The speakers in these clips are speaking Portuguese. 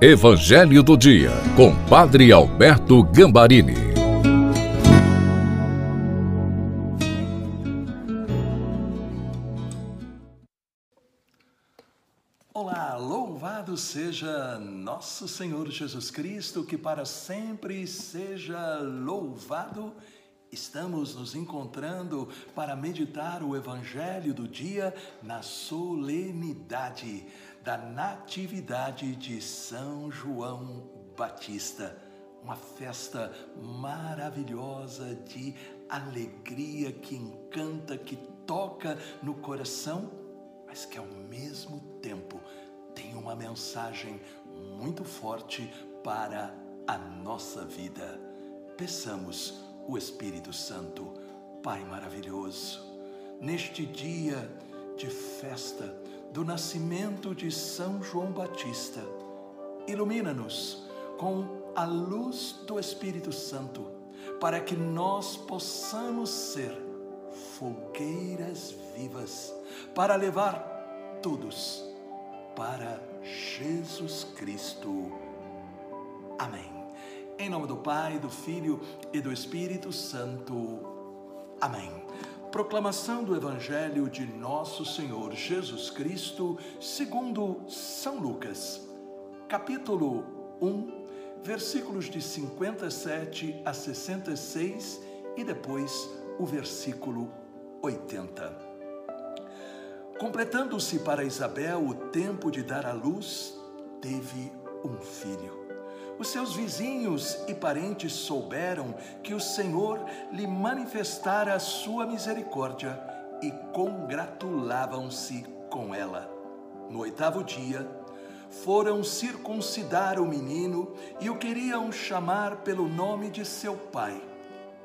Evangelho do Dia, com Padre Alberto Gambarini. Olá, louvado seja nosso Senhor Jesus Cristo, que para sempre seja louvado. Estamos nos encontrando para meditar o Evangelho do dia na solenidade da Natividade de São João Batista. Uma festa maravilhosa de alegria que encanta, que toca no coração, mas que ao mesmo tempo tem uma mensagem muito forte para a nossa vida. Peçamos o Espírito Santo, Pai maravilhoso, neste dia de festa, do nascimento de São João Batista. Ilumina-nos com a luz do Espírito Santo, para que nós possamos ser fogueiras vivas para levar todos para Jesus Cristo. Amém. Em nome do Pai, do Filho e do Espírito Santo. Amém. Proclamação do Evangelho de Nosso Senhor Jesus Cristo, segundo São Lucas, capítulo 1, versículos de 57 a 66 e depois o versículo 80. Completando-se para Isabel o tempo de dar à luz, teve um filho. Os seus vizinhos e parentes souberam que o Senhor lhe manifestara a sua misericórdia e congratulavam-se com ela. No oitavo dia, foram circuncidar o menino e o queriam chamar pelo nome de seu pai,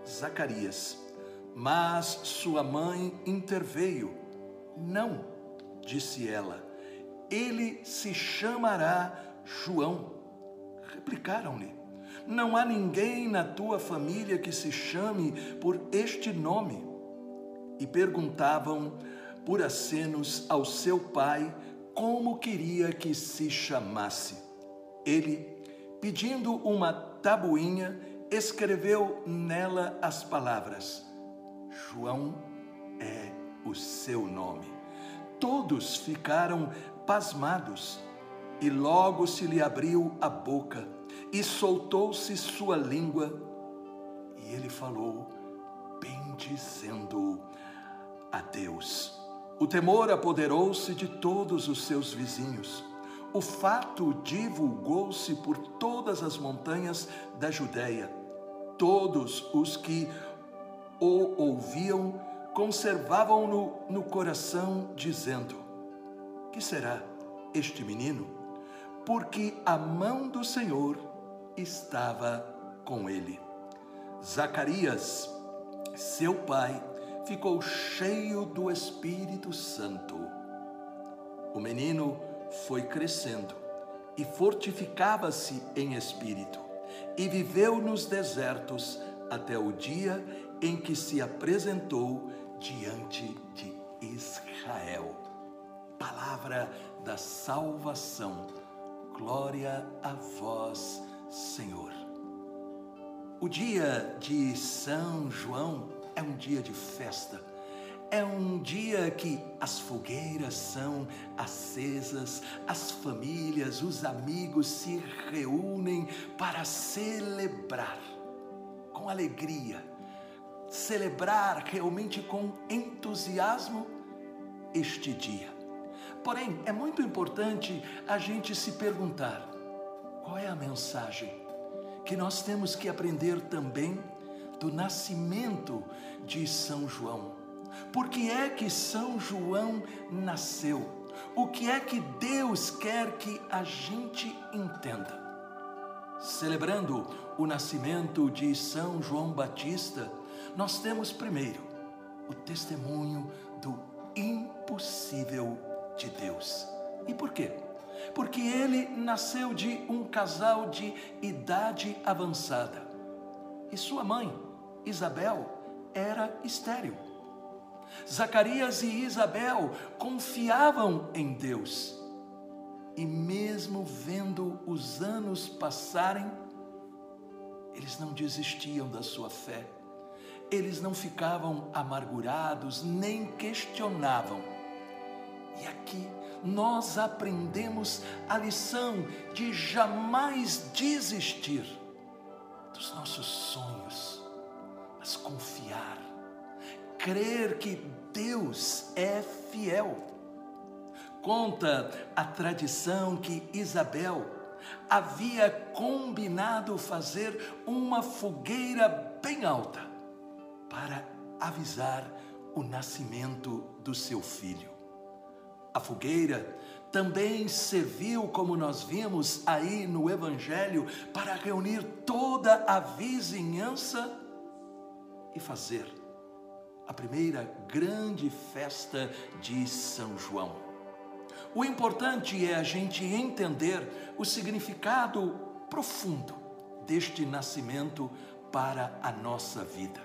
Zacarias. Mas sua mãe interveio. Não, disse ela, ele se chamará João. Replicaram-lhe: Não há ninguém na tua família que se chame por este nome. E perguntavam por acenos ao seu pai como queria que se chamasse. Ele, pedindo uma tabuinha, escreveu nela as palavras: João é o seu nome. Todos ficaram pasmados e logo se lhe abriu a boca e soltou-se sua língua, e ele falou, bendizendo a Deus. O temor apoderou-se de todos os seus vizinhos. O fato divulgou-se por todas as montanhas da Judéia. Todos os que o ouviam conservavam-no no coração, dizendo: Que será este menino? Porque a mão do Senhor estava com ele. Zacarias, seu pai, ficou cheio do Espírito Santo. O menino foi crescendo e fortificava-se em espírito, e viveu nos desertos até o dia em que se apresentou diante de Israel. Palavra da salvação Glória a vós, Senhor. O dia de São João é um dia de festa. É um dia que as fogueiras são acesas, as famílias, os amigos se reúnem para celebrar com alegria, celebrar realmente com entusiasmo este dia. Porém, é muito importante a gente se perguntar: qual é a mensagem que nós temos que aprender também do nascimento de São João? Por que é que São João nasceu? O que é que Deus quer que a gente entenda? Celebrando o nascimento de São João Batista, nós temos primeiro o testemunho do impossível de Deus. E por quê? Porque ele nasceu de um casal de idade avançada. E sua mãe, Isabel, era estéril. Zacarias e Isabel confiavam em Deus. E mesmo vendo os anos passarem, eles não desistiam da sua fé, eles não ficavam amargurados, nem questionavam. E aqui nós aprendemos a lição de jamais desistir dos nossos sonhos, mas confiar, crer que Deus é fiel. Conta a tradição que Isabel havia combinado fazer uma fogueira bem alta para avisar o nascimento do seu filho. A fogueira também serviu, como nós vimos aí no Evangelho, para reunir toda a vizinhança e fazer a primeira grande festa de São João. O importante é a gente entender o significado profundo deste nascimento para a nossa vida.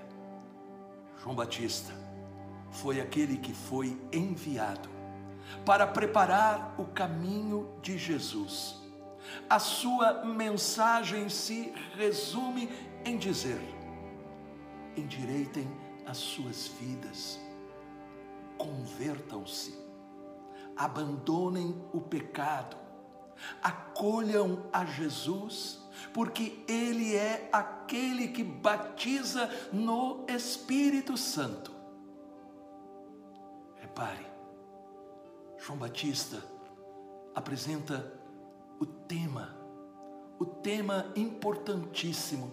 João Batista foi aquele que foi enviado para preparar o caminho de Jesus. A sua mensagem se resume em dizer: endireitem as suas vidas, convertam-se, abandonem o pecado, acolham a Jesus, porque Ele é aquele que batiza no Espírito Santo. Repare, João Batista apresenta o tema, o tema importantíssimo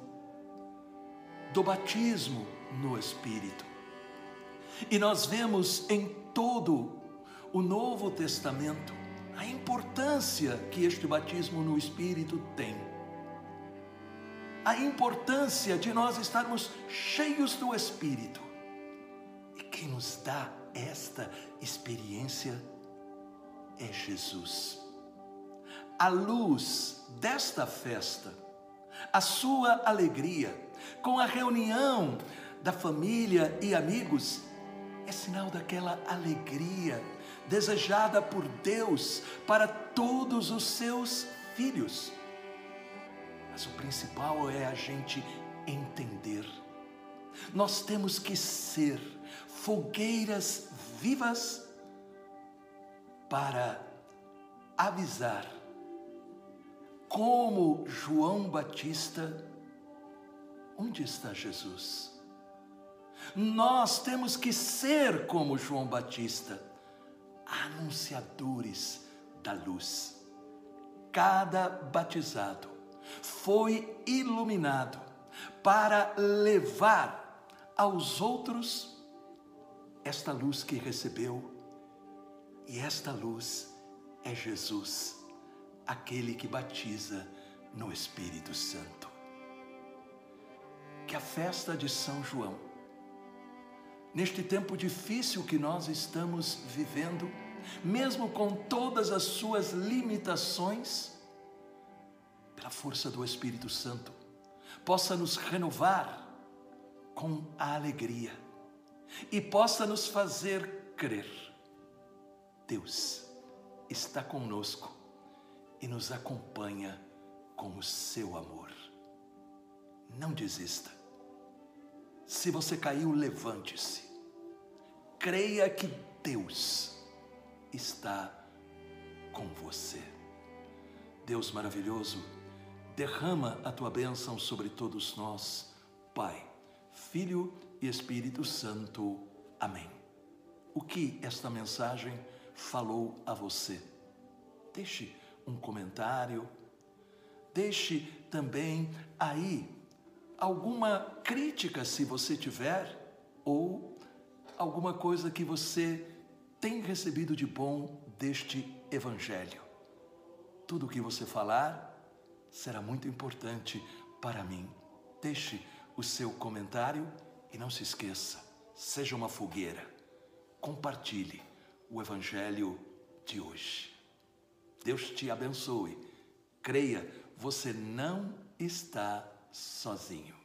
do batismo no Espírito. E nós vemos em todo o Novo Testamento a importância que este batismo no Espírito tem. A importância de nós estarmos cheios do Espírito. E quem nos dá esta experiência é Jesus. A luz desta festa, a sua alegria, com a reunião da família e amigos, é sinal daquela alegria desejada por Deus para todos os seus filhos. Mas o principal é a gente entender. Nós temos que ser fogueiras vivas para avisar como João Batista, onde está Jesus? Nós temos que ser como João Batista, anunciadores da luz. Cada batizado foi iluminado para levar aos outros esta luz que recebeu e esta luz é Jesus, aquele que batiza no Espírito Santo. Que a festa de São João, neste tempo difícil que nós estamos vivendo, mesmo com todas as suas limitações, pela força do Espírito Santo, possa nos renovar com a alegria e possa nos fazer crer Deus está conosco e nos acompanha com o seu amor. Não desista. Se você caiu, levante-se. Creia que Deus está com você. Deus maravilhoso, derrama a tua bênção sobre todos nós, Pai, Filho e Espírito Santo. Amém. O que esta mensagem falou a você. Deixe um comentário, deixe também aí alguma crítica se você tiver, ou alguma coisa que você tem recebido de bom deste Evangelho. Tudo o que você falar será muito importante para mim. Deixe o seu comentário e não se esqueça, seja uma fogueira. Compartilhe o Evangelho de hoje. Deus te abençoe. Creia, você não está sozinho.